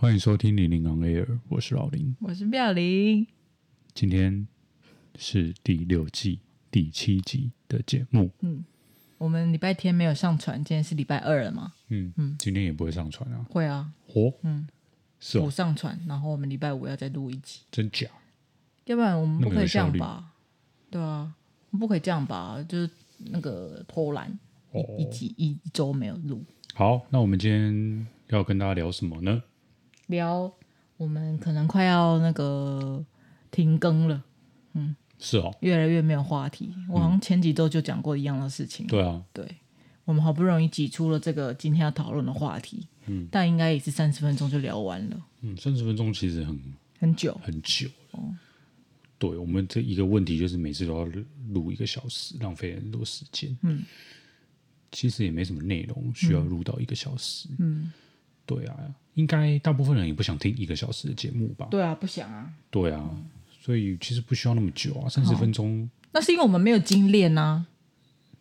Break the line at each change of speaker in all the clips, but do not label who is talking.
欢迎收听零零 on air，我是老林，
我是妙玲。
今天是第六季第七集的节目。
嗯，我们礼拜天没有上传，今天是礼拜二了嘛？
嗯嗯，今天也不会上传啊？
会啊。
哦，
嗯，
是哦，
不上传，然后我们礼拜五要再录一集。
真假？
要不然我们不可以这样吧？对啊，不可以这样吧？就是那个偷懒，哦、一集一周没有录。
好，那我们今天要跟大家聊什么呢？
聊我们可能快要那个停更了，嗯，
是哦，
越来越没有话题。我好像前几周就讲过一样的事情。
对啊，
对，我们好不容易挤出了这个今天要讨论的话题，
嗯，但
应该也是三十分钟就聊完了。
嗯，三十分钟其实很
很久
很久哦。对，我们这一个问题就是每次都要录一个小时，浪费很多时间。嗯，其实也没什么内容需要录到一个小时。嗯，对啊。应该大部分人也不想听一个小时的节目吧？
对啊，不想啊。
对啊，所以其实不需要那么久啊，三十分钟。
那是因为我们没有精炼啊。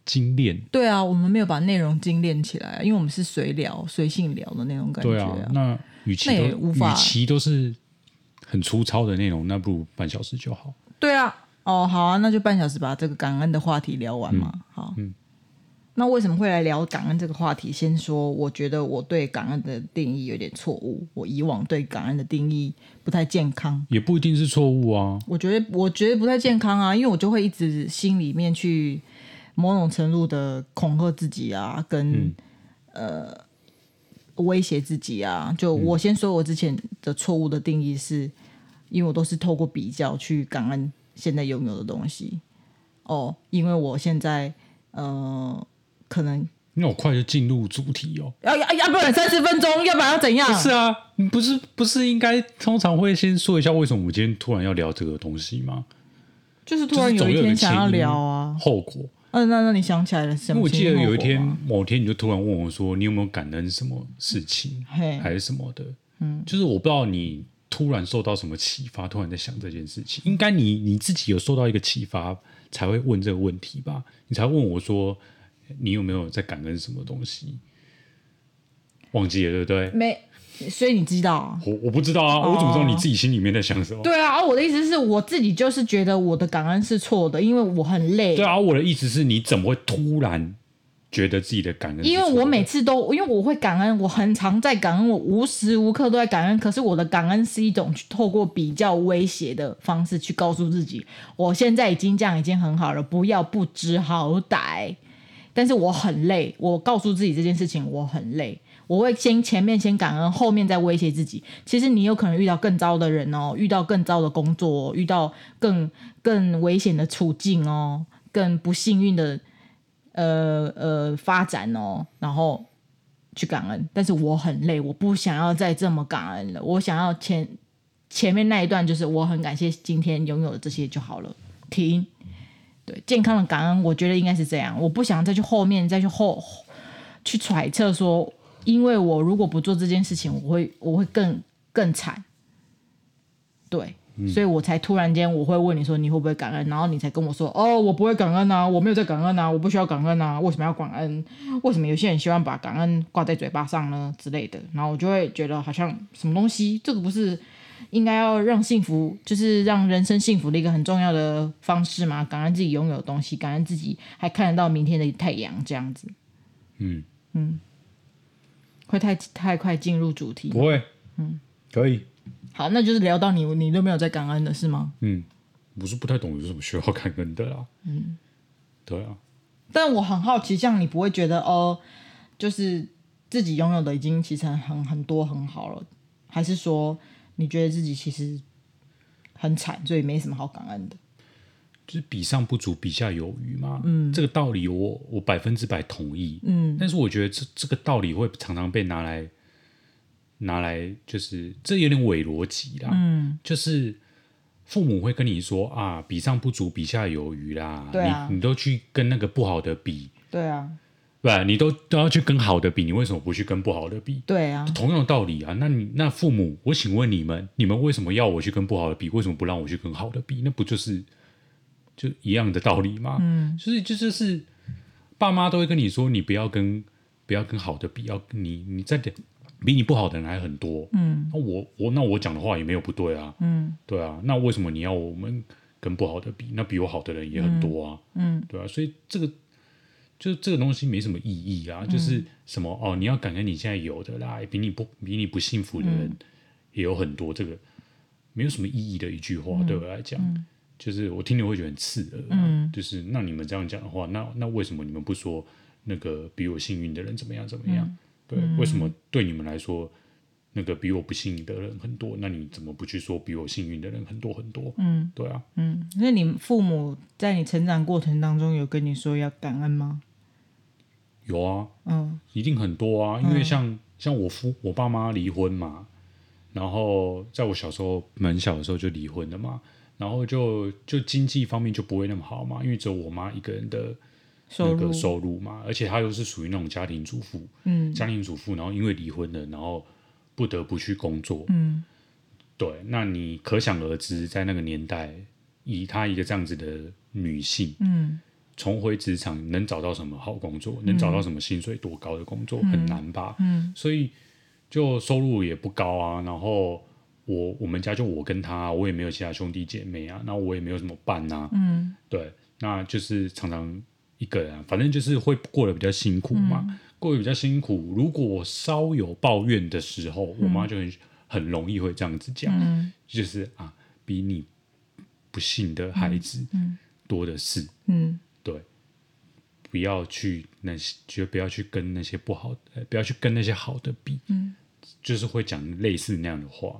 精炼？
对啊，我们没有把内容精炼起来，因为我们是随聊、随性聊的那种感觉啊。
对啊，那与其都与其都是很粗糙的内容，那不如半小时就好。
对啊，哦，好啊，那就半小时把这个感恩的话题聊完嘛。嗯、好，嗯。那为什么会来聊感恩这个话题？先说，我觉得我对感恩的定义有点错误。我以往对感恩的定义不太健康，
也不一定是错误啊。
我觉得，我觉得不太健康啊，因为我就会一直心里面去某种程度的恐吓自己啊，跟、嗯、呃威胁自己啊。就我先说，我之前的错误的定义是，嗯、因为我都是透过比较去感恩现在拥有的东西。哦，因为我现在呃。可能
那我快就进入主题哦，
要要要不然三十分钟，要不然要怎样？
不是啊，你不是不是应该通常会先说一下为什么我们今天突然要聊这个东西吗？
就是突然有一天想要聊啊，
后果。
嗯、啊，那那你想起来了什么？
因为我记得有一天某天你就突然问我说，你有没有感恩什么事情，
嘿
还是什么的？嗯，就是我不知道你突然受到什么启发，突然在想这件事情。应该你你自己有受到一个启发才会问这个问题吧？你才问我说。你有没有在感恩什么东西？忘记了，对不对？
没，所以你知道啊？
我我不知道啊，哦、我怎么知道你自己心里面在想什么？
对啊，我的意思是我自己就是觉得我的感恩是错的，因为我很累。
对啊，我的意思是你怎么会突然觉得自己的感恩？
因为我每次都，因为我会感恩，我很常在感恩，我无时无刻都在感恩。可是我的感恩是一种去透过比较威胁的方式去告诉自己，我现在已经这样已经很好了，不要不知好歹。但是我很累，我告诉自己这件事情我很累，我会先前面先感恩，后面再威胁自己。其实你有可能遇到更糟的人哦，遇到更糟的工作，遇到更更危险的处境哦，更不幸运的呃呃发展哦，然后去感恩。但是我很累，我不想要再这么感恩了。我想要前前面那一段就是我很感谢今天拥有的这些就好了，停。对，健康的感恩，我觉得应该是这样。我不想再去后面再去后去揣测说，因为我如果不做这件事情，我会我会更更惨。对，嗯、所以我才突然间我会问你说你会不会感恩，然后你才跟我说哦，我不会感恩啊，我没有在感恩啊，我不需要感恩啊，为什么要感恩？为什么有些人喜欢把感恩挂在嘴巴上呢之类的？然后我就会觉得好像什么东西，这个不是。应该要让幸福，就是让人生幸福的一个很重要的方式嘛。感恩自己拥有的东西，感恩自己还看得到明天的太阳，这样子。嗯嗯，会太太快进入主题？
不会。嗯，可以。
好，那就是聊到你，你都没有在感恩的是吗？
嗯，我是不太懂有什么需要感恩的啦。嗯，对啊。
但我很好奇，像你不会觉得哦，就是自己拥有的已经其实很很多很好了，还是说？你觉得自己其实很惨，所以没什么好感恩的，
就是比上不足，比下有余嘛。嗯，这个道理我我百分之百同意。嗯，但是我觉得这这个道理会常常被拿来拿来，就是这有点伪逻辑啦。嗯，就是父母会跟你说啊，比上不足，比下有余啦。
对啊，
你你都去跟那个不好的比。
对啊。
对，你都都要去跟好的比，你为什么不去跟不好的比？
对啊，
同样的道理啊。那你那父母，我请问你们，你们为什么要我去跟不好的比？为什么不让我去跟好的比？那不就是就一样的道理吗？嗯，所以就是是爸妈都会跟你说，你不要跟不要跟好的比，要你你在比你不好的人还很多，
嗯，
那我我那我讲的话也没有不对啊，
嗯，
对啊，那为什么你要我们跟不好的比？那比我好的人也很多啊，
嗯，
对啊，所以这个就这个东西没什么意义啊，
嗯、
就是什么哦，你要感恩你现在有的啦，比你不比你不幸福的人也有很多，这个没有什么意义的一句话，嗯、对我来讲，嗯、就是我听了会觉得很刺耳，嗯，就是那你们这样讲的话，那那为什么你们不说那个比我幸运的人怎么样怎么样？嗯。对，为什么对你们来说，那个比我不幸运的人很多？那你怎么不去说比我幸运的人很多很多？
嗯，
对啊，
嗯，那你父母在你成长过程当中有跟你说要感恩吗？
有啊，
嗯，
一定很多啊，因为像、嗯、像我父我爸妈离婚嘛，然后在我小时候蛮小的时候就离婚了嘛，然后就就经济方面就不会那么好嘛，因为只有我妈一个人的。那个收入嘛，而且她又是属于那种家庭主妇，嗯，家庭主妇，然后因为离婚了，然后不得不去工作，嗯，对，那你可想而知，在那个年代，以她一个这样子的女性，嗯，重回职场能找到什么好工作，嗯、能找到什么薪水多高的工作，嗯、很难吧，嗯，所以就收入也不高啊，然后我我们家就我跟他，我也没有其他兄弟姐妹啊，那我也没有什么伴啊，嗯，对，那就是常常。一个人、啊，反正就是会过得比较辛苦嘛，嗯、过得比较辛苦。如果我稍有抱怨的时候，嗯、我妈就很很容易会这样子讲，嗯、就是啊，比你不幸的孩子多的是，不要去那些，就不要去跟那些不好的，不要去跟那些好的比，嗯，就是会讲类似那样的话。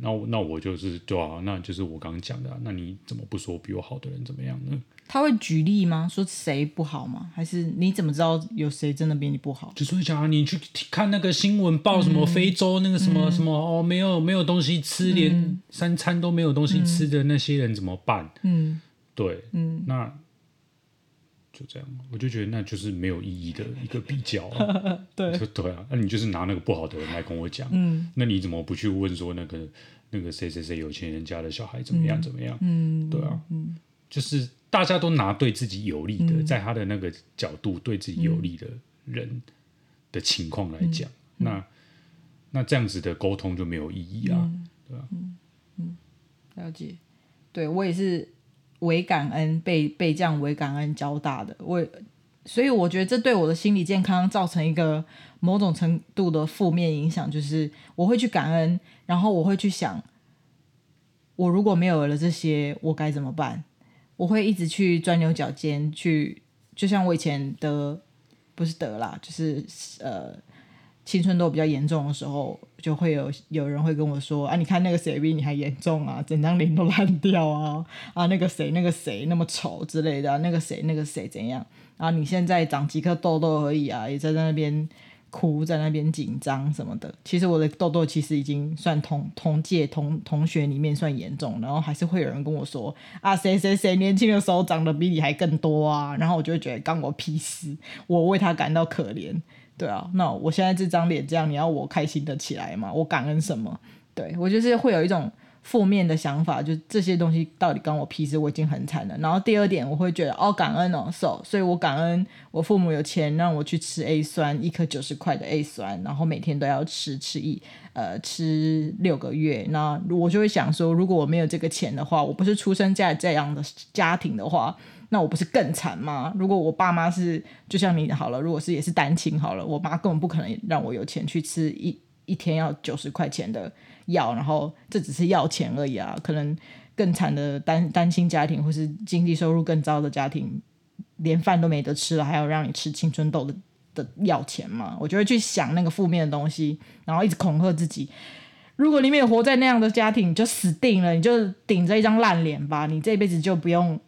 那我那我就是对啊，那就是我刚刚讲的、啊，那你怎么不说比我好的人怎么样呢？
他会举例吗？说谁不好吗？还是你怎么知道有谁真的比你不好？
就是讲啊，你去看那个新闻报什么非洲那个什么、嗯、什么哦，没有没有东西吃，连、嗯、三餐都没有东西吃的那些人怎么办？嗯，对，嗯，那就这样，我就觉得那就是没有意义的一个比较、啊。对，对啊，那你就是拿那个不好的人来跟我讲，嗯，那你怎么不去问说那个那个谁谁谁有钱人家的小孩怎么样怎么样？嗯，对啊，嗯，就是。大家都拿对自己有利的，嗯、在他的那个角度对自己有利的人的情况来讲，嗯、那那这样子的沟通就没有意义啊，嗯、对吧、啊？
嗯嗯，了解。对我也是为感恩被被这样为感恩教大的，我所以我觉得这对我的心理健康造成一个某种程度的负面影响，就是我会去感恩，然后我会去想，我如果没有了这些，我该怎么办？我会一直去钻牛角尖，去就像我以前的不是得啦，就是呃青春痘比较严重的时候，就会有有人会跟我说啊，你看那个谁比你还严重啊，整张脸都烂掉啊 啊，那个谁那个谁那么丑之类的，那个谁那个谁怎样啊？你现在长几颗痘痘而已啊，也在那边。哭在那边紧张什么的，其实我的痘痘其实已经算同同届同同学里面算严重，然后还是会有人跟我说啊，谁谁谁年轻的时候长得比你还更多啊，然后我就会觉得干我屁事，我为他感到可怜，对啊，那我现在这张脸这样，你要我开心的起来吗？我感恩什么？对，我就是会有一种。负面的想法，就这些东西到底跟我屁事？我已经很惨了。然后第二点，我会觉得哦，感恩哦，so, 所以我感恩我父母有钱让我去吃 A 酸，一颗九十块的 A 酸，然后每天都要吃吃一呃吃六个月。那我就会想说，如果我没有这个钱的话，我不是出生在这样的家庭的话，那我不是更惨吗？如果我爸妈是就像你好了，如果是也是单亲好了，我妈根本不可能让我有钱去吃一一天要九十块钱的。药，然后这只是要钱而已啊！可能更惨的单单亲家庭，或是经济收入更糟的家庭，连饭都没得吃了，还要让你吃青春痘的的要钱吗？我就会去想那个负面的东西，然后一直恐吓自己：如果你没有活在那样的家庭，你就死定了，你就顶着一张烂脸吧，你这辈子就不用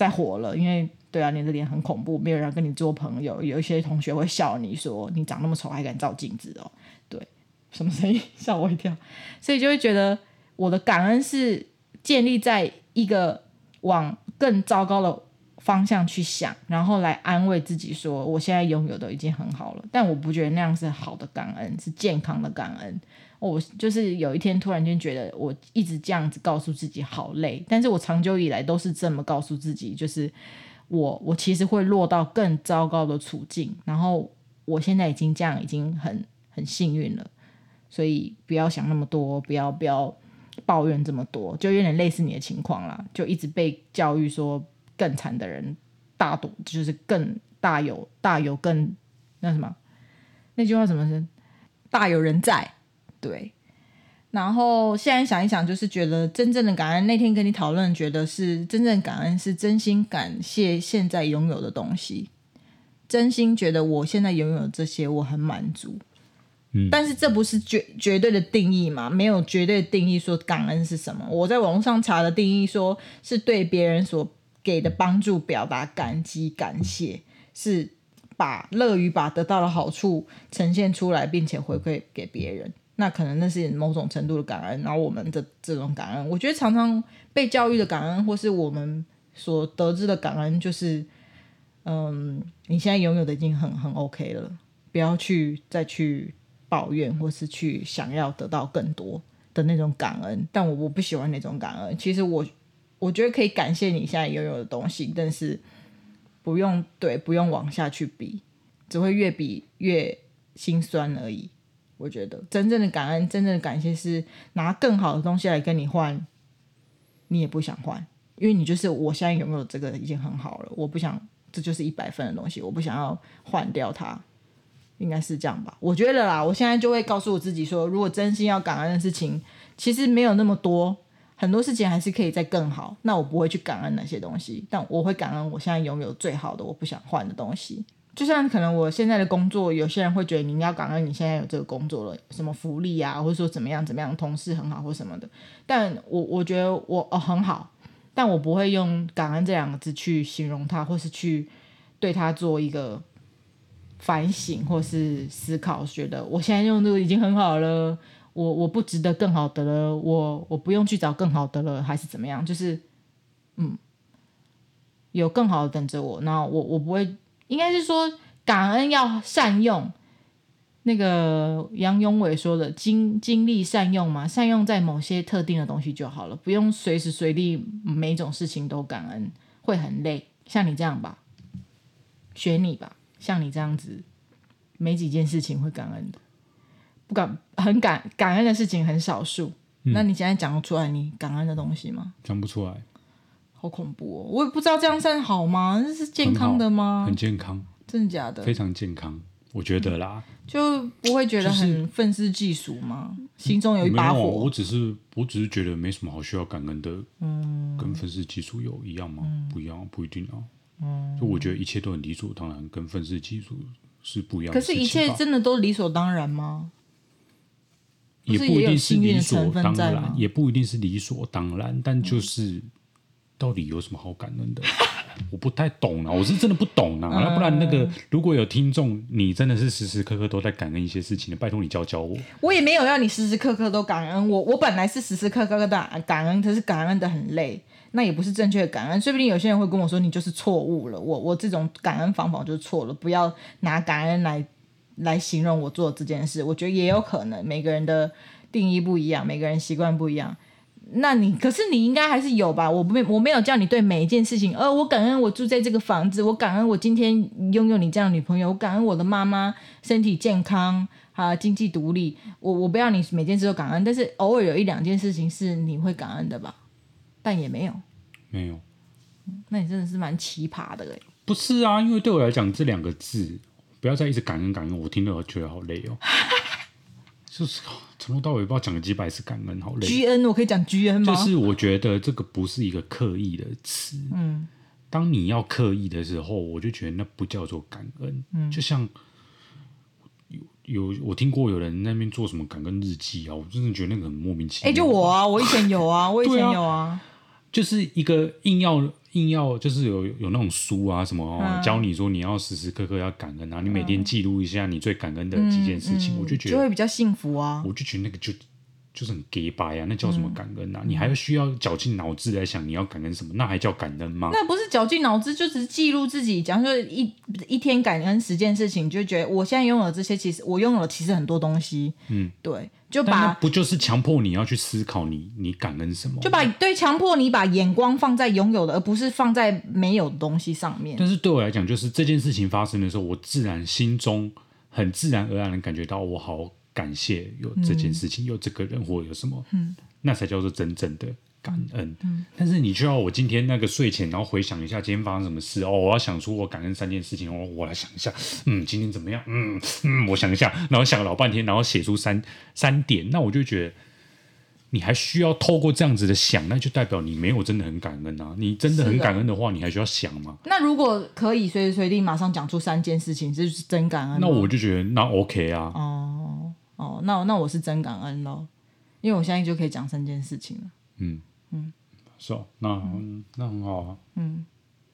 再活了。因为对啊，你的脸很恐怖，没有人跟你做朋友，有一些同学会笑你说你长那么丑还敢照镜子哦，对。什么声音？吓我一跳！所以就会觉得我的感恩是建立在一个往更糟糕的方向去想，然后来安慰自己说，我现在拥有的已经很好了。但我不觉得那样是好的感恩，是健康的感恩。我就是有一天突然间觉得，我一直这样子告诉自己好累，但是我长久以来都是这么告诉自己，就是我我其实会落到更糟糕的处境，然后我现在已经这样，已经很。很幸运了。所以不要想那么多，不要不要抱怨这么多，就有点类似你的情况啦，就一直被教育说更惨的人大多就是更大有大有更那什么那句话什么是大有人在，对。然后现在想一想，就是觉得真正的感恩。那天跟你讨论，觉得是真正感恩是真心感谢现在拥有的东西，真心觉得我现在拥有这些，我很满足。嗯，但是这不是绝绝对的定义嘛？没有绝对的定义说感恩是什么。我在网络上查的定义说，是对别人所给的帮助表达感激、感谢，是把乐于把得到的好处呈现出来，并且回馈给别人。那可能那是某种程度的感恩，然后我们的这种感恩，我觉得常常被教育的感恩，或是我们所得知的感恩，就是，嗯，你现在拥有的已经很很 OK 了，不要去再去抱怨，或是去想要得到更多的那种感恩。但我我不喜欢那种感恩。其实我我觉得可以感谢你现在拥有的东西，但是不用对，不用往下去比，只会越比越心酸而已。我觉得真正的感恩，真正的感谢是拿更好的东西来跟你换，你也不想换，因为你就是我现在拥有这个已经很好了，我不想这就是一百分的东西，我不想要换掉它，应该是这样吧？我觉得啦，我现在就会告诉我自己说，如果真心要感恩的事情，其实没有那么多，很多事情还是可以再更好，那我不会去感恩那些东西，但我会感恩我现在拥有最好的，我不想换的东西。就像可能我现在的工作，有些人会觉得你要感恩你现在有这个工作了，什么福利啊，或者说怎么样怎么样，同事很好或什么的。但我我觉得我哦很好，但我不会用感恩这两个字去形容他，或是去对他做一个反省或是思考，觉得我现在用这个已经很好了，我我不值得更好的了，我我不用去找更好的了，还是怎么样？就是嗯，有更好的等着我，那我我不会。应该是说感恩要善用，那个杨永伟说的精精力善用嘛，善用在某些特定的东西就好了，不用随时随地每种事情都感恩，会很累。像你这样吧，学你吧，像你这样子，没几件事情会感恩的，不感很感感恩的事情很少数。嗯、那你现在讲得出来你感恩的东西吗？
讲不出来。
好恐怖哦！我也不知道这样算好吗？这是健康的吗？
很，很健康，
真的假的？
非常健康，我觉得啦。
就不会觉得很愤世嫉俗吗？就是、心中有一把火。
我只是，我只是觉得没什么好需要感恩的。嗯，跟愤世嫉俗有一样吗？嗯、不一样，不一定啊。嗯，就我觉得一切都很理所当然，跟愤世嫉俗是不一样的。
可是，一切真的都理所当然吗？
也不一定是理所当然，也不一定是理所当然，但就是。嗯到底有什么好感恩的？我不太懂啊，我是真的不懂啊。要不然那个如果有听众，你真的是时时刻刻都在感恩一些事情的，拜托你教教我。
我也没有要你时时刻刻都感恩，我我本来是时时刻刻的感恩，可是感恩的很累，那也不是正确的感恩。说不定有些人会跟我说，你就是错误了。我我这种感恩方法就是错了，不要拿感恩来来形容我做这件事。我觉得也有可能，每个人的定义不一样，每个人习惯不一样。那你可是你应该还是有吧？我没我没有叫你对每一件事情，呃，我感恩我住在这个房子，我感恩我今天拥有你这样的女朋友，我感恩我的妈妈身体健康啊，经济独立。我我不要你每件事都感恩，但是偶尔有一两件事情是你会感恩的吧？但也没有，
没有。
那你真的是蛮奇葩的嘞。
不是啊，因为对我来讲这两个字，不要再一直感恩感恩，我听了我觉得好累哦。就是从头到尾不知道讲了几百次感恩，好累。
G N 我可以讲 G N 吗？
就是我觉得这个不是一个刻意的词。嗯，当你要刻意的时候，我就觉得那不叫做感恩。嗯，就像有有我听过有人那边做什么感恩日记啊，我真的觉得那个很莫名其妙。
哎、欸，就我啊，我以前有啊，我以前有啊，啊
就是一个硬要。硬要就是有有那种书啊什么、哦嗯、教你说你要时时刻刻要感恩啊，你每天记录一下你最感恩的几件事情，嗯嗯、我就觉得就
会比较幸福啊。
我就觉得那个就就是很 gay 白啊，那叫什么感恩啊？嗯、你还要需要绞尽脑汁来想你要感恩什么，那还叫感恩吗？
那不是绞尽脑汁，就只是记录自己。假如说一一天感恩十件事情，就觉得我现在拥有这些，其实我拥有了其实很多东西。嗯，对。就把
不就是强迫你要去思考你你感恩什么？
就把对强迫你把眼光放在拥有的，而不是放在没有的东西上面。
但是对我来讲，就是这件事情发生的时候，我自然心中很自然而然的感觉到我好感谢有这件事情，嗯、有这个人或有什么，嗯，那才叫做真正的感恩。嗯，但是你就要我今天那个睡前，然后回想一下今天发生什么事哦，我要想出我感恩三件事情哦，我来想一下，嗯，今天怎么样？嗯嗯，我想一下，然后想了老半天，然后写出三三点，那我就觉得。你还需要透过这样子的想，那就代表你没有真的很感恩啊！你真的很感恩的话，的你还需要想吗？
那如果可以随时随地马上讲出三件事情，这就是真感恩。
那我就觉得那 OK 啊。
哦哦，那那我是真感恩咯，因为我现在就可以讲三件事情了。嗯嗯，
是哦，那、嗯、那很好啊。
嗯，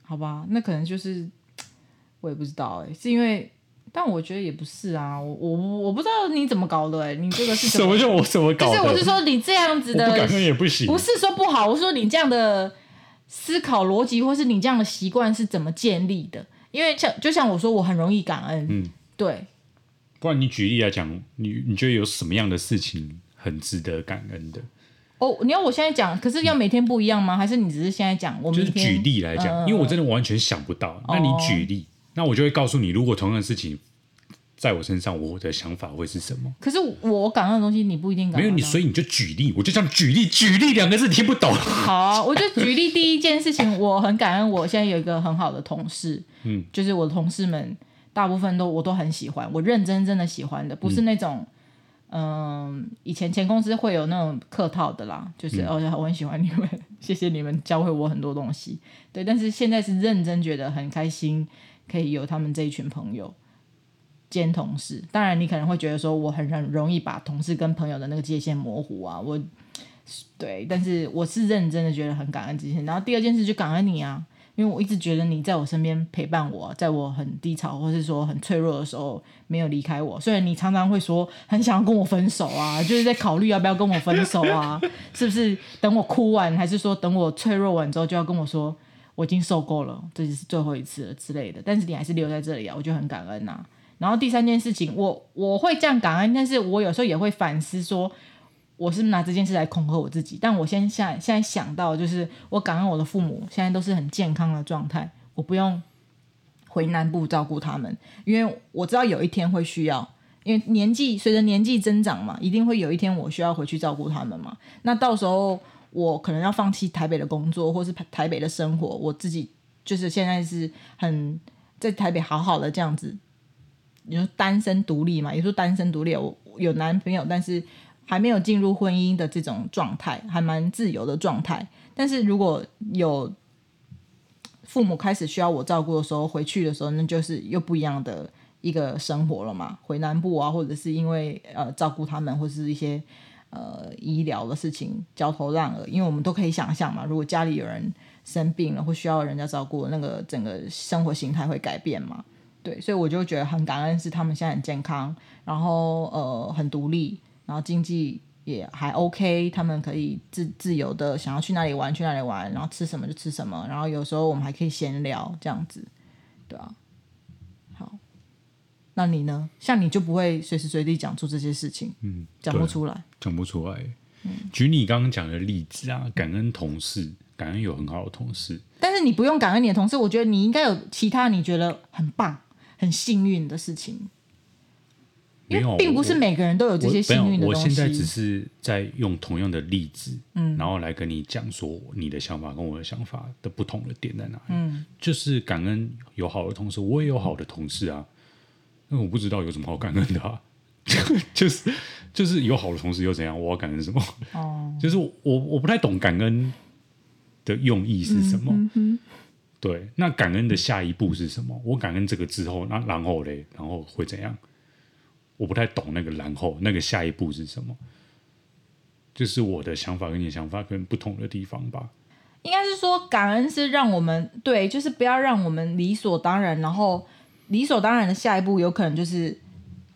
好吧，那可能就是 我也不知道哎、欸，是因为。但我觉得也不是啊，我我我不知道你怎么搞的哎、欸，你这个是 什
么？叫我怎么搞的？
就是我是说你这样子的，
不感恩也不行。
不是说不好，我说你这样的思考逻辑，或是你这样的习惯是怎么建立的？因为像就像我说，我很容易感恩，嗯，对。
不然你举例来讲，你你觉得有什么样的事情很值得感恩的？
哦，你要我现在讲，可是要每天不一样吗？还是你只是现在讲？我
就是举例来讲，嗯、因为我真的完全想不到。那你举例。哦那我就会告诉你，如果同样的事情在我身上，我的想法会是什么？
可是我感恩的东西，你不一定感恩。
没有你，所以你就举例，我就这样举例，举例两个字听不懂。
好啊，我就举例第一件事情，我很感恩，我现在有一个很好的同事，嗯，就是我的同事们大部分都我都很喜欢，我认真真的喜欢的，不是那种。嗯，以前前公司会有那种客套的啦，就是、嗯、哦，我很喜欢你们，谢谢你们教会我很多东西。对，但是现在是认真觉得很开心，可以有他们这一群朋友兼同事。当然，你可能会觉得说我很很容易把同事跟朋友的那个界限模糊啊，我对，但是我是认真的觉得很感恩这些。然后第二件事就感恩你啊。因为我一直觉得你在我身边陪伴我，在我很低潮或是说很脆弱的时候没有离开我。虽然你常常会说很想要跟我分手啊，就是在考虑要不要跟我分手啊，是不是等我哭完，还是说等我脆弱完之后就要跟我说我已经受够了，这就是最后一次了之类的。但是你还是留在这里啊，我就很感恩呐、啊。然后第三件事情，我我会这样感恩，但是我有时候也会反思说。我是拿这件事来恐吓我自己，但我现在现在想到，就是我感恩我的父母现在都是很健康的状态，我不用回南部照顾他们，因为我知道有一天会需要，因为年纪随着年纪增长嘛，一定会有一天我需要回去照顾他们嘛。那到时候我可能要放弃台北的工作，或是台北的生活，我自己就是现在是很在台北好好的这样子，你说单身独立嘛，也说单身独立，我有男朋友，但是。还没有进入婚姻的这种状态，还蛮自由的状态。但是如果有父母开始需要我照顾的时候，回去的时候，那就是又不一样的一个生活了嘛。回南部啊，或者是因为呃照顾他们，或是一些呃医疗的事情焦头烂额。因为我们都可以想象嘛，如果家里有人生病了或需要人家照顾，那个整个生活形态会改变嘛。对，所以我就觉得很感恩，是他们现在很健康，然后呃很独立。然后经济也还 OK，他们可以自自由的想要去哪里玩去哪里玩，然后吃什么就吃什么，然后有时候我们还可以闲聊这样子，对啊。好，那你呢？像你就不会随时随地讲出这些事情，嗯，讲不出来，
讲不出来。嗯，举你刚刚讲的例子啊，感恩同事，感恩有很好的同事，
但是你不用感恩你的同事，我觉得你应该有其他你觉得很棒、很幸运的事情。因为并不是每个人都有这些幸运的东西。
我现在只是在用同样的例子，嗯，然后来跟你讲说你的想法跟我的想法的不同的点在哪里。嗯，就是感恩有好的同事，我也有好的同事啊。那我不知道有什么好感恩的啊，就是就是有好的同事又怎样？我要感恩什么？哦，就是我我不太懂感恩的用意是什么。对，那感恩的下一步是什么？我感恩这个之后，那然后嘞，然后会怎样？我不太懂那个，然后那个下一步是什么？就是我的想法跟你的想法可能不同的地方吧。
应该是说，感恩是让我们对，就是不要让我们理所当然，然后理所当然的下一步有可能就是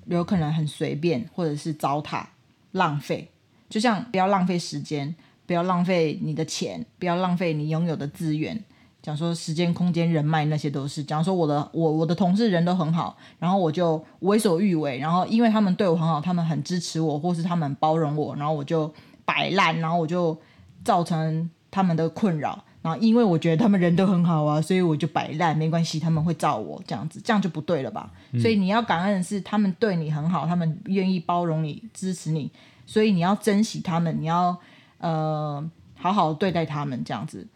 有可能很随便，或者是糟蹋、浪费。就像不要浪费时间，不要浪费你的钱，不要浪费你拥有的资源。讲说时间、空间、人脉那些都是。讲说我的我我的同事人都很好，然后我就为所欲为，然后因为他们对我很好，他们很支持我，或是他们包容我，然后我就摆烂，然后我就造成他们的困扰。然后因为我觉得他们人都很好啊，所以我就摆烂，没关系，他们会照我这样子，这样就不对了吧？嗯、所以你要感恩的是他们对你很好，他们愿意包容你、支持你，所以你要珍惜他们，你要呃好好对待他们这样子，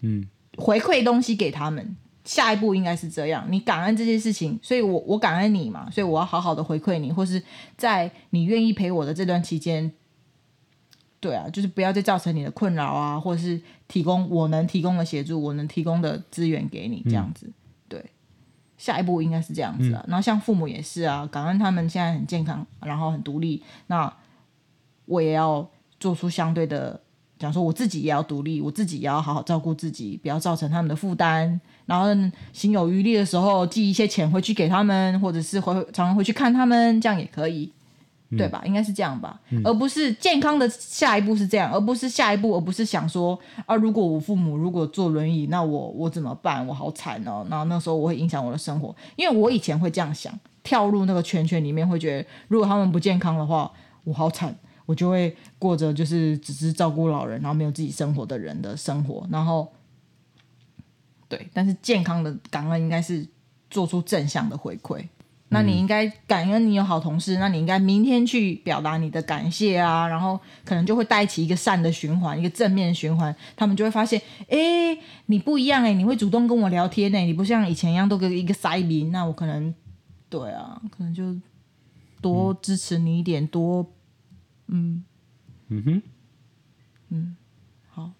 嗯，
回馈东西给他们。下一步应该是这样，你感恩这件事情，所以我我感恩你嘛，所以我要好好的回馈你，或是在你愿意陪我的这段期间。对啊，就是不要再造成你的困扰啊，或者是提供我能提供的协助，我能提供的资源给你，这样子。嗯、对，下一步应该是这样子啊。嗯、然后像父母也是啊，感恩他们现在很健康，然后很独立。那我也要做出相对的，讲说我自己也要独立，我自己也要好好照顾自己，不要造成他们的负担。然后心有余力的时候，寄一些钱回去给他们，或者是回常常回去看他们，这样也可以。对吧？应该是这样吧，嗯、而不是健康的下一步是这样，而不是下一步，而不是想说啊，如果我父母如果坐轮椅，那我我怎么办？我好惨哦。然后那时候我会影响我的生活，因为我以前会这样想，跳入那个圈圈里面，会觉得如果他们不健康的话，我好惨，我就会过着就是只是照顾老人，然后没有自己生活的人的生活。然后，对，但是健康的感恩应该是做出正向的回馈。那你应该感恩你有好同事，嗯、那你应该明天去表达你的感谢啊，然后可能就会带起一个善的循环，一个正面循环，他们就会发现，哎，你不一样哎，你会主动跟我聊天哎，你不像以前一样都跟一个塞民，那我可能，对啊，可能就多支持你一点，嗯、多，嗯，
嗯哼，
嗯，好，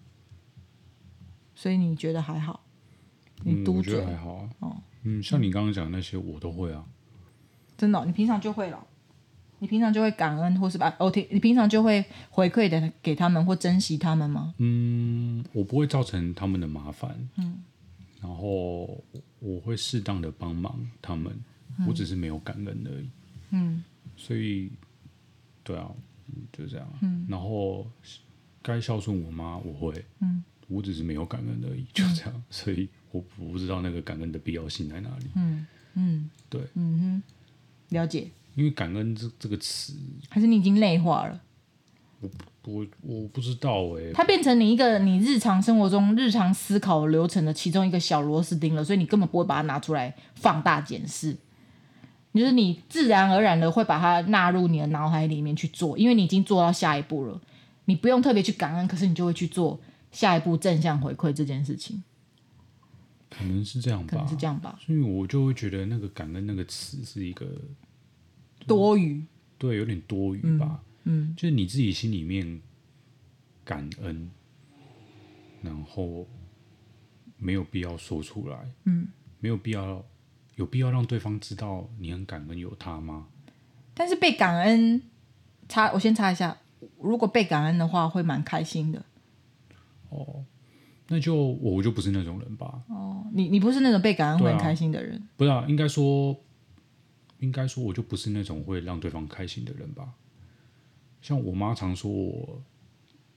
所以你觉得还好？你嘟嘴、
嗯、我觉得还好啊，哦，嗯，像你刚刚讲的那些，我都会啊。
真的、哦，你平常就会了，你平常就会感恩，或是把哦，你平常就会回馈的给他们或珍惜他们吗？
嗯，我不会造成他们的麻烦，
嗯，
然后我会适当的帮忙他们，嗯、我只是没有感恩而已，
嗯，
所以，对啊，就这样，
嗯，
然后该孝顺我妈，我会，
嗯，
我只是没有感恩而已，就这样，嗯、所以我我不知道那个感恩的必要性在哪里，
嗯嗯，
对，
嗯哼。了解，
因为感恩这这个词，
还是你已经内化了？
我我我不知道哎、欸，
它变成你一个你日常生活中日常思考流程的其中一个小螺丝钉了，所以你根本不会把它拿出来放大检视，就是你自然而然的会把它纳入你的脑海里面去做，因为你已经做到下一步了，你不用特别去感恩，可是你就会去做下一步正向回馈这件事情。
可能是这样吧，
可能是这样吧，
所以我就会觉得那个感恩那个词是一个
多余，
对，有点多余吧，
嗯，嗯，
就是你自己心里面感恩，然后没有必要说出来，
嗯，
没有必要，有必要让对方知道你很感恩有他吗？
但是被感恩，查，我先查一下，如果被感恩的话，会蛮开心的，
哦。那就我就不是那种人吧。
哦，你你不是那种被感恩会很开心的人。啊、
不是、啊，应该说，应该说，我就不是那种会让对方开心的人吧。像我妈常说我，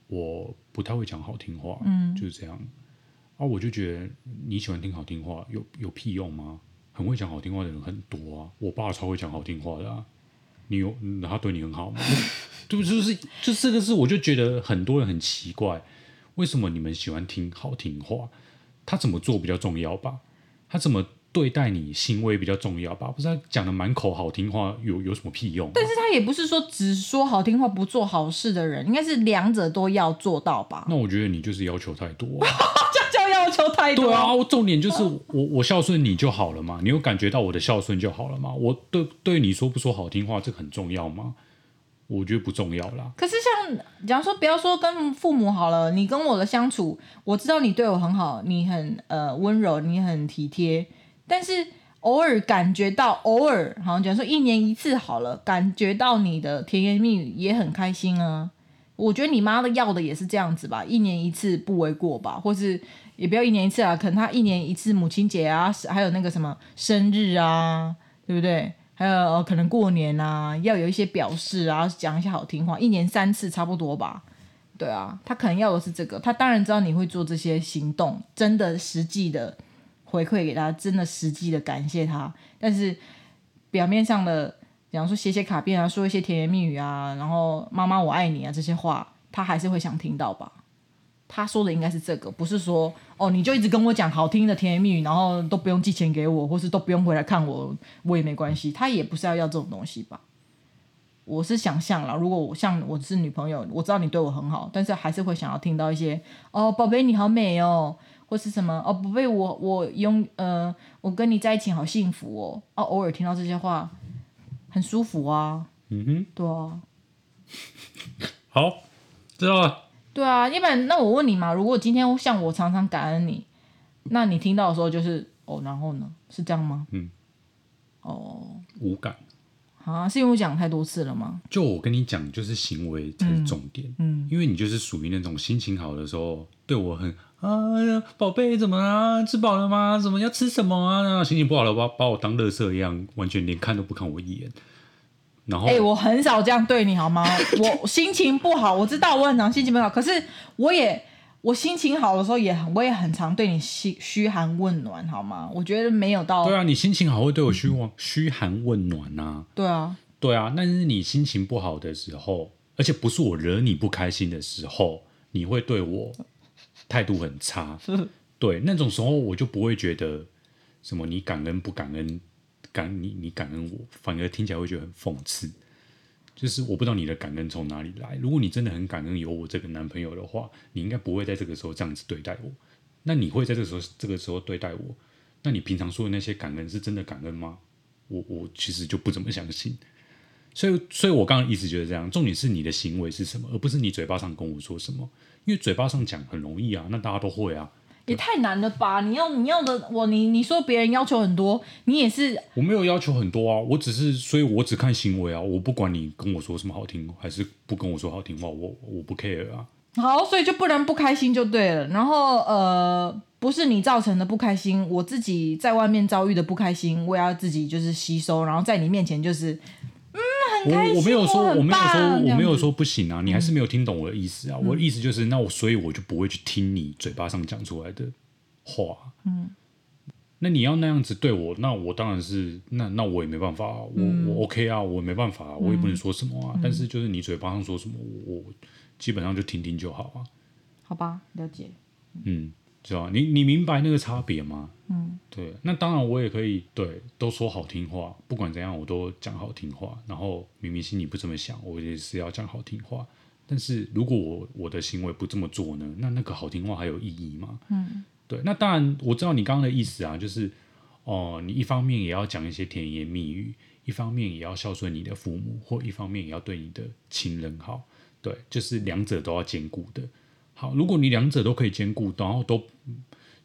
我不太会讲好听话，
嗯，
就是这样。啊，我就觉得你喜欢听好听话，有有屁用吗？很会讲好听话的人很多啊。我爸超会讲好听话的啊。你有他对你很好吗？对不就是就这个是，我就觉得很多人很奇怪。为什么你们喜欢听好听话？他怎么做比较重要吧？他怎么对待你行为比较重要吧？不是他讲的满口好听话，有有什么屁用？
但是他也不是说只说好听话不做好事的人，应该是两者都要做到吧？
那我觉得你就是要求太多，
太多。
对啊，我重点就是我我孝顺你就好了嘛，你有感觉到我的孝顺就好了嘛？我对对你说不说好听话，这很重要吗？我觉得不重要啦。
可是像，假如说不要说跟父母好了，你跟我的相处，我知道你对我很好，你很呃温柔，你很体贴。但是偶尔感觉到，偶尔好像假如说一年一次好了，感觉到你的甜言蜜语也很开心啊。我觉得你妈的要的也是这样子吧，一年一次不为过吧，或是也不要一年一次啊，可能他一年一次母亲节啊，还有那个什么生日啊，对不对？还有可能过年啊，要有一些表示啊，讲一些好听话，一年三次差不多吧。对啊，他可能要的是这个，他当然知道你会做这些行动，真的实际的回馈给他，真的实际的感谢他。但是表面上的，比方说写写卡片啊，说一些甜言蜜语啊，然后妈妈我爱你啊这些话，他还是会想听到吧？他说的应该是这个，不是说哦，你就一直跟我讲好听的甜言蜜语，然后都不用寄钱给我，或是都不用回来看我，我也没关系。他也不是要要这种东西吧？我是想象了，如果我像我是女朋友，我知道你对我很好，但是还是会想要听到一些哦，宝贝你好美哦，或是什么哦，宝贝我我拥呃，我跟你在一起好幸福哦，哦，偶尔听到这些话很舒服啊，
嗯哼，
对啊，
好，知道了。
对啊，要不然那我问你嘛，如果今天像我常常感恩你，那你听到的时候就是哦，然后呢，是这样吗？
嗯，
哦，
无感
啊，是因为我讲太多次了吗？
就我跟你讲，就是行为才是重点，
嗯，嗯，
因为你就是属于那种心情好的时候对我很啊呀，宝贝怎么啊？吃饱了吗？怎么要吃什么啊？那心情不好了，把把我当垃圾一样，完全连看都不看我一眼。然后，哎、
欸，我很少这样对你好吗？我心情不好，我知道我很常心情不好，可是我也我心情好的时候也很，我也很常对你嘘嘘寒问暖，好吗？我觉得没有到。
对啊，你心情好会对我嘘嘘寒问暖啊。
对啊，
对啊，但是你心情不好的时候，而且不是我惹你不开心的时候，你会对我态度很差。对，那种时候我就不会觉得什么你感恩不感恩。感你你感恩我，反而听起来会觉得很讽刺。就是我不知道你的感恩从哪里来。如果你真的很感恩有我这个男朋友的话，你应该不会在这个时候这样子对待我。那你会在这个时候这个时候对待我？那你平常说的那些感恩是真的感恩吗？我我其实就不怎么相信。所以，所以我刚刚一直觉得这样。重点是你的行为是什么，而不是你嘴巴上跟我说什么。因为嘴巴上讲很容易啊，那大家都会啊。
也太难了吧！你要你要的我你你说别人要求很多，你也是
我没有要求很多啊，我只是所以我只看行为啊，我不管你跟我说什么好听还是不跟我说好听话，我我不 care 啊。
好，所以就不能不开心就对了。然后呃，不是你造成的不开心，我自己在外面遭遇的不开心，我也要自己就是吸收，然后在你面前就是。
我我没有说，我没有说，我没有说不行啊！
嗯、
你还是没有听懂我的意思啊！嗯、我的意思就是，那我所以我就不会去听你嘴巴上讲出来的话。嗯，那你要那样子对我，那我当然是那那我也没办法、啊，我、嗯、我 OK 啊，我没办法、啊，我也不能说什么啊。嗯、但是就是你嘴巴上说什么，我，我基本上就听听就好啊。
好吧，了解。
嗯。知道你你明白那个差别吗？
嗯，
对，那当然我也可以对都说好听话，不管怎样我都讲好听话。然后明明心里不这么想，我也是要讲好听话。但是如果我我的行为不这么做呢？那那个好听话还有意义吗？
嗯，
对，那当然我知道你刚刚的意思啊，就是哦、呃，你一方面也要讲一些甜言蜜语，一方面也要孝顺你的父母，或一方面也要对你的亲人好，对，就是两者都要兼顾的。好，如果你两者都可以兼顾，然后都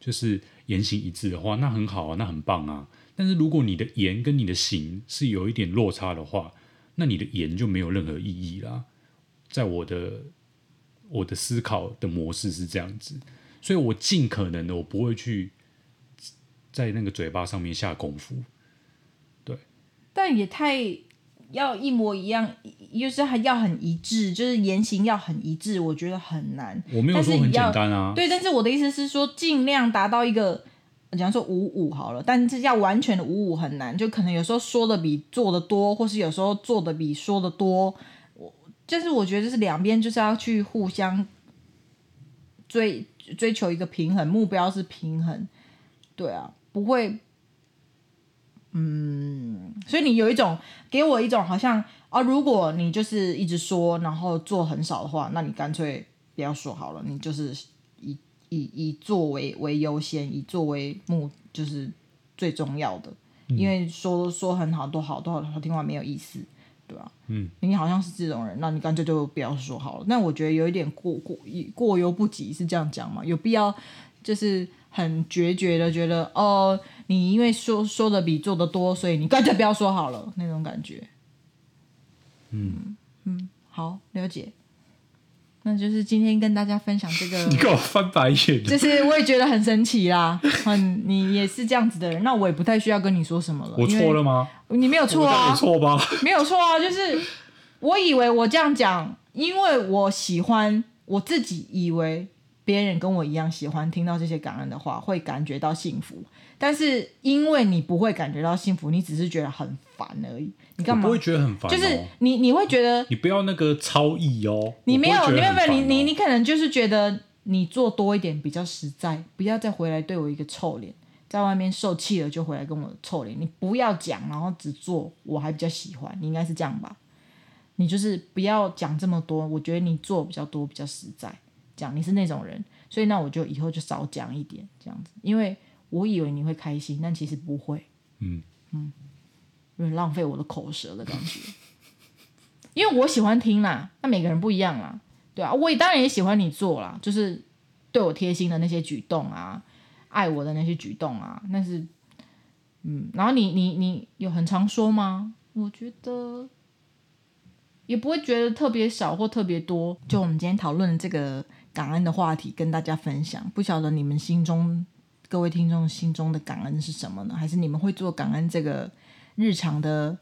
就是言行一致的话，那很好啊，那很棒啊。但是如果你的言跟你的行是有一点落差的话，那你的言就没有任何意义啦。在我的我的思考的模式是这样子，所以我尽可能的我不会去在那个嘴巴上面下功夫。对，
但也太。要一模一样，就是还要很一致，就是言行要很一致，我觉得很难。
我没有说很简单啊。
对，但是我的意思是说，尽量达到一个，假如说五五好了，但是要完全的五五很难，就可能有时候说的比做的多，或是有时候做的比说的多。我就是我觉得就是两边就是要去互相追追求一个平衡，目标是平衡。对啊，不会。嗯，所以你有一种给我一种好像啊，如果你就是一直说，然后做很少的话，那你干脆不要说好了，你就是以以以做为为优先，以做为目就是最重要的，嗯、因为说说很好，多好多好好听话没有意思，对吧、啊？
嗯，
你好像是这种人，那你干脆就不要说好了。那我觉得有一点过过过犹不及，是这样讲吗？有必要就是很决绝的觉得哦。你因为说说的比做的多，所以你干脆不要说好了，那种感觉。
嗯
嗯，好，了解。那就是今天跟大家分享这个。
你给我翻白眼。
就是我也觉得很神奇啦，很你也是这样子的人，那我也不太需要跟你说什么了。
我错了吗？
你没有错啊，
没错吧？
没有错啊，就是我以为我这样讲，因为我喜欢我自己，以为别人跟我一样喜欢听到这些感恩的话，会感觉到幸福。但是因为你不会感觉到幸福，你只是觉得很烦而已。你干嘛？
不会觉得很烦、哦，
就是你你会觉得
你不要那个超意哦。
你没有，你没有，没有，你你
你
你可能就是觉得你做多一点比较实在，不要再回来对我一个臭脸，在外面受气了就回来跟我臭脸。你不要讲，然后只做，我还比较喜欢。你应该是这样吧？你就是不要讲这么多，我觉得你做比较多比较实在。讲你是那种人，所以那我就以后就少讲一点这样子，因为我以为你会开心，但其实不会。嗯嗯，有点浪费我的口舌的感觉。因为我喜欢听啦，那每个人不一样啦，对啊，我也当然也喜欢你做啦，就是对我贴心的那些举动啊，爱我的那些举动啊，那是嗯，然后你你你有很常说吗？我觉得。也不会觉得特别少或特别多。就我们今天讨论这个感恩的话题，跟大家分享。不晓得你们心中各位听众心中的感恩是什么呢？还是你们会做感恩这个日常的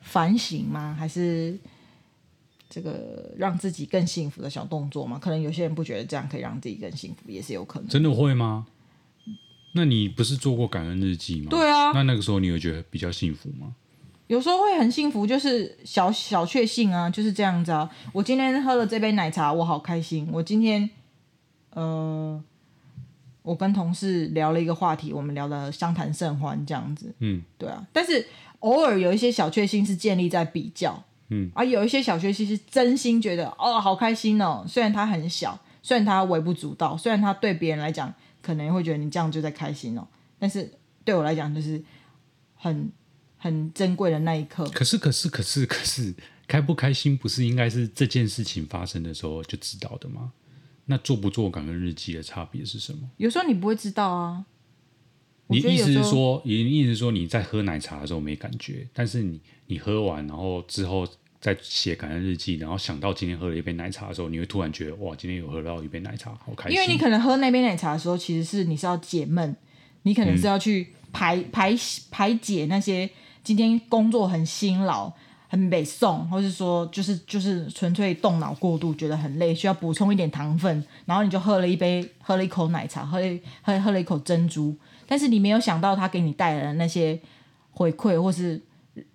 反省吗？还是这个让自己更幸福的小动作吗？可能有些人不觉得这样可以让自己更幸福，也是有可能。
真的会吗？那你不是做过感恩日记吗？
对啊。
那那个时候你有觉得比较幸福吗？
有时候会很幸福，就是小小确幸啊，就是这样子啊。我今天喝了这杯奶茶，我好开心。我今天，呃，我跟同事聊了一个话题，我们聊的相谈甚欢，这样子。嗯，对啊。但是偶尔有一些小确幸是建立在比较，嗯，而有一些小确幸是真心觉得哦，好开心哦。虽然它很小，虽然它微不足道，虽然它对别人来讲可能会觉得你这样就在开心哦，但是对我来讲就是很。很珍贵的那一刻。
可是，可是，可是，可是，开不开心不是应该是这件事情发生的时候就知道的吗？那做不做感恩日记的差别是什么？
有时候你不会知道啊。
你意思是说，你意思是说你在喝奶茶的时候没感觉，但是你你喝完然后之后再写感恩日记，然后想到今天喝了一杯奶茶的时候，你会突然觉得哇，今天有喝到一杯奶茶，好开心。
因为你可能喝那杯奶茶的时候，其实是你是要解闷，你可能是要去排、嗯、排排解那些。今天工作很辛劳，很美送，或是说就是就是纯粹动脑过度，觉得很累，需要补充一点糖分，然后你就喝了一杯，喝了一口奶茶，喝了喝喝了一口珍珠，但是你没有想到它给你带来的那些回馈或是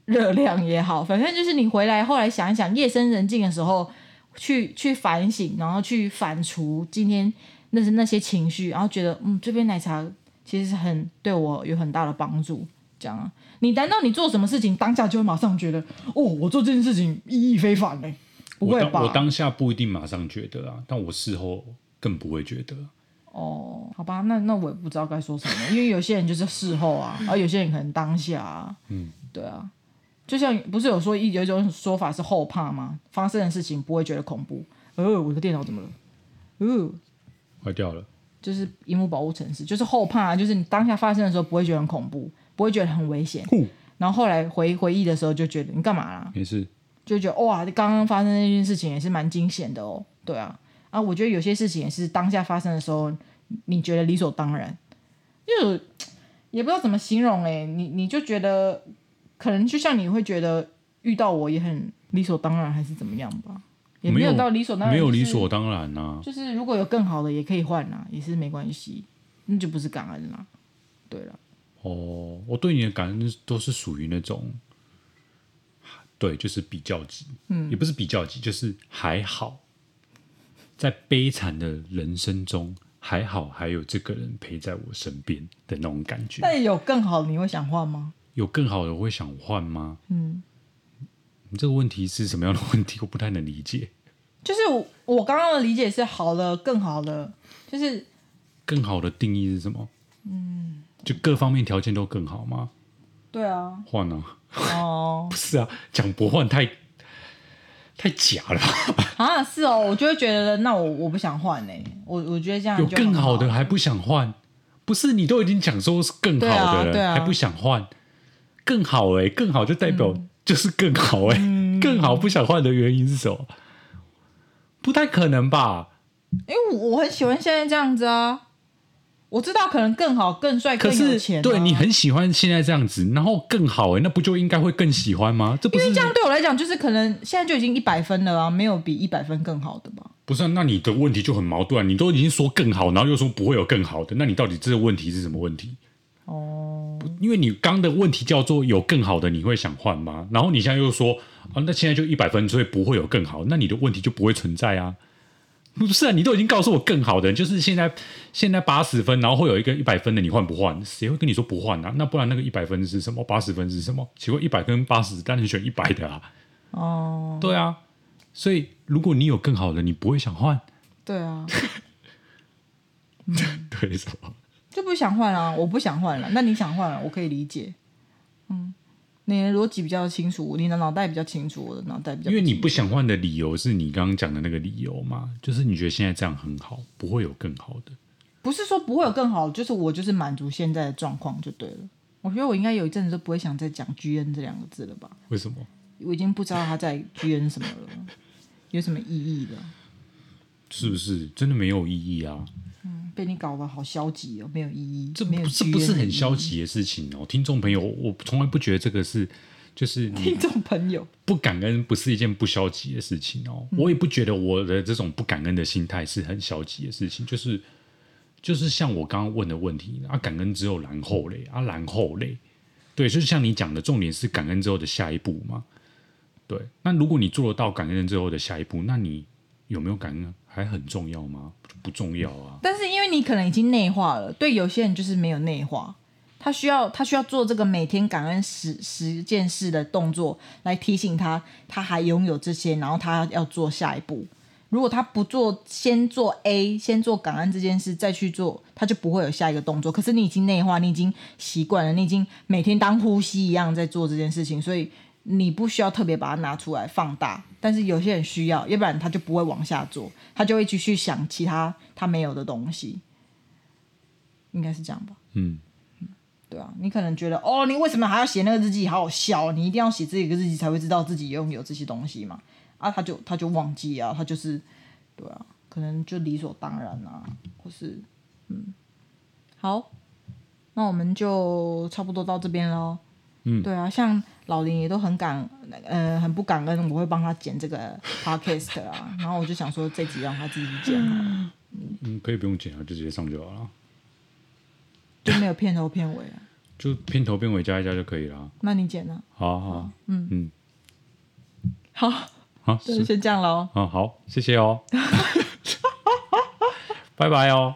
热量也好，反正就是你回来后来想一想，夜深人静的时候去去反省，然后去反刍今天那是那些情绪，然后觉得嗯，这杯奶茶其实是很对我有很大的帮助，这样啊。你难道你做什么事情当下就会马上觉得哦，我做这件事情意义非凡呢？不会吧？
我当，我当下不一定马上觉得啊，但我事后更不会觉得。
哦，好吧，那那我也不知道该说什么，因为有些人就是事后啊，而有些人可能当下啊。嗯，对啊，就像不是有说一有一种说法是后怕吗？发生的事情不会觉得恐怖。呃，我的电脑怎么了？呃，
坏掉了。
就是荧幕保护城市，就是后怕，就是你当下发生的时候不会觉得很恐怖。不会觉得很危险，然后后来回回忆的时候就觉得你干嘛啦？
没事，
就觉得哇，刚刚发生那件事情也是蛮惊险的哦。对啊，啊，我觉得有些事情也是当下发生的时候，你觉得理所当然，就也不知道怎么形容哎，你你就觉得可能就像你会觉得遇到我也很理所当然，还是怎么样吧？也没有到理所当然，
没有理所当然呐。
就是如果有更好的也可以换呐，也是没关系，那就不是感恩啦。对了。
哦，我对你的感恩都是属于那种，对，就是比较级，嗯，也不是比较级，就是还好，在悲惨的人生中，还好还有这个人陪在我身边的那种感觉。
但有更好的，你会想换吗？
有更好的，我会想换吗？嗯，你这个问题是什么样的问题？我不太能理解。
就是我我刚刚的理解是好的，更好的，就是
更好的定义是什么？嗯。就各方面条件都更好吗？
对啊，
换啊！
哦，
不是啊，讲不换太太假了
啊！是哦，我就会觉得那我我不想换呢。我我觉得这样
有更好的还不想换，不是你都已经讲说是更好的了，还不想换更好哎，更好就代表就是更好哎，更好不想换的原因是什么？不太可能吧？
因为我很喜欢现在这样子啊。我知道可能更好、更帅、更有钱、啊。
对，你很喜欢现在这样子，然后更好哎，那不就应该会更喜欢吗？这不是
因为这样对我来讲，就是可能现在就已经一百分了啊，没有比一百分更好的吧？
不是、啊，那你的问题就很矛盾。你都已经说更好，然后又说不会有更好的，那你到底这个问题是什么问题？哦，因为你刚的问题叫做有更好的，你会想换吗？然后你现在又说啊，那现在就一百分，所以不会有更好，那你的问题就不会存在啊。不是啊，你都已经告诉我更好的，就是现在现在八十分，然后会有一个一百分的，你换不换？谁会跟你说不换啊？那不然那个一百分是什么？八十分是什么？请问，一百跟八十，当然选一百的啊。
哦，
对啊，所以如果你有更好的，你不会想换？
对啊，
对什么？
就不想换啊？我不想换了，那你想换了，我可以理解。嗯。你的逻辑比较清楚，你的脑袋比较清楚，我的脑袋比较。
因为你不想换的理由是你刚刚讲的那个理由嘛？就是你觉得现在这样很好，不会有更好的。
不是说不会有更好，就是我就是满足现在的状况就对了。我觉得我应该有一阵子都不会想再讲 GN 这两个字了吧？
为什么？
我已经不知道他在 GN 什么了，有什么意义了？
是不是真的没有意义啊？
被你搞得好消极哦，没有意义。
这不是不是很消极的事情哦，听众朋友，我从来不觉得这个是就是
听众朋友。
不感恩不是一件不消极的事情哦，嗯、我也不觉得我的这种不感恩的心态是很消极的事情，就是就是像我刚刚问的问题啊，感恩之后然后嘞啊，然后嘞，对，就是像你讲的，重点是感恩之后的下一步嘛，对，那如果你做得到感恩之后的下一步，那你有没有感恩还很重要吗？不重要啊，
但是因为你可能已经内化了，对有些人就是没有内化，他需要他需要做这个每天感恩十十件事的动作来提醒他，他还拥有这些，然后他要做下一步。如果他不做，先做 A，先做感恩这件事，再去做，他就不会有下一个动作。可是你已经内化，你已经习惯了，你已经每天当呼吸一样在做这件事情，所以你不需要特别把它拿出来放大。但是有些人需要，要不然他就不会往下做，他就会继续想其他他没有的东西，应该是这样吧？
嗯，
对啊，你可能觉得哦，你为什么还要写那个日记？好好笑，你一定要写这个日记才会知道自己拥有这些东西嘛？啊，他就他就忘记啊，他就是对啊，可能就理所当然啊，或是嗯，好，那我们就差不多到这边喽。
嗯，
对啊，像老林也都很感，呃，很不感恩，我会帮他剪这个 podcast 啊，然后我就想说这集让他自己剪啊。
嗯，可以不用剪啊，就直接上就好了，
就没有片头片尾啊，
就片头片尾加一加就可以了。
那你剪呢？
好好，嗯嗯，
好，
好，
就先这样喽。
嗯，好，谢谢哦，拜拜哦。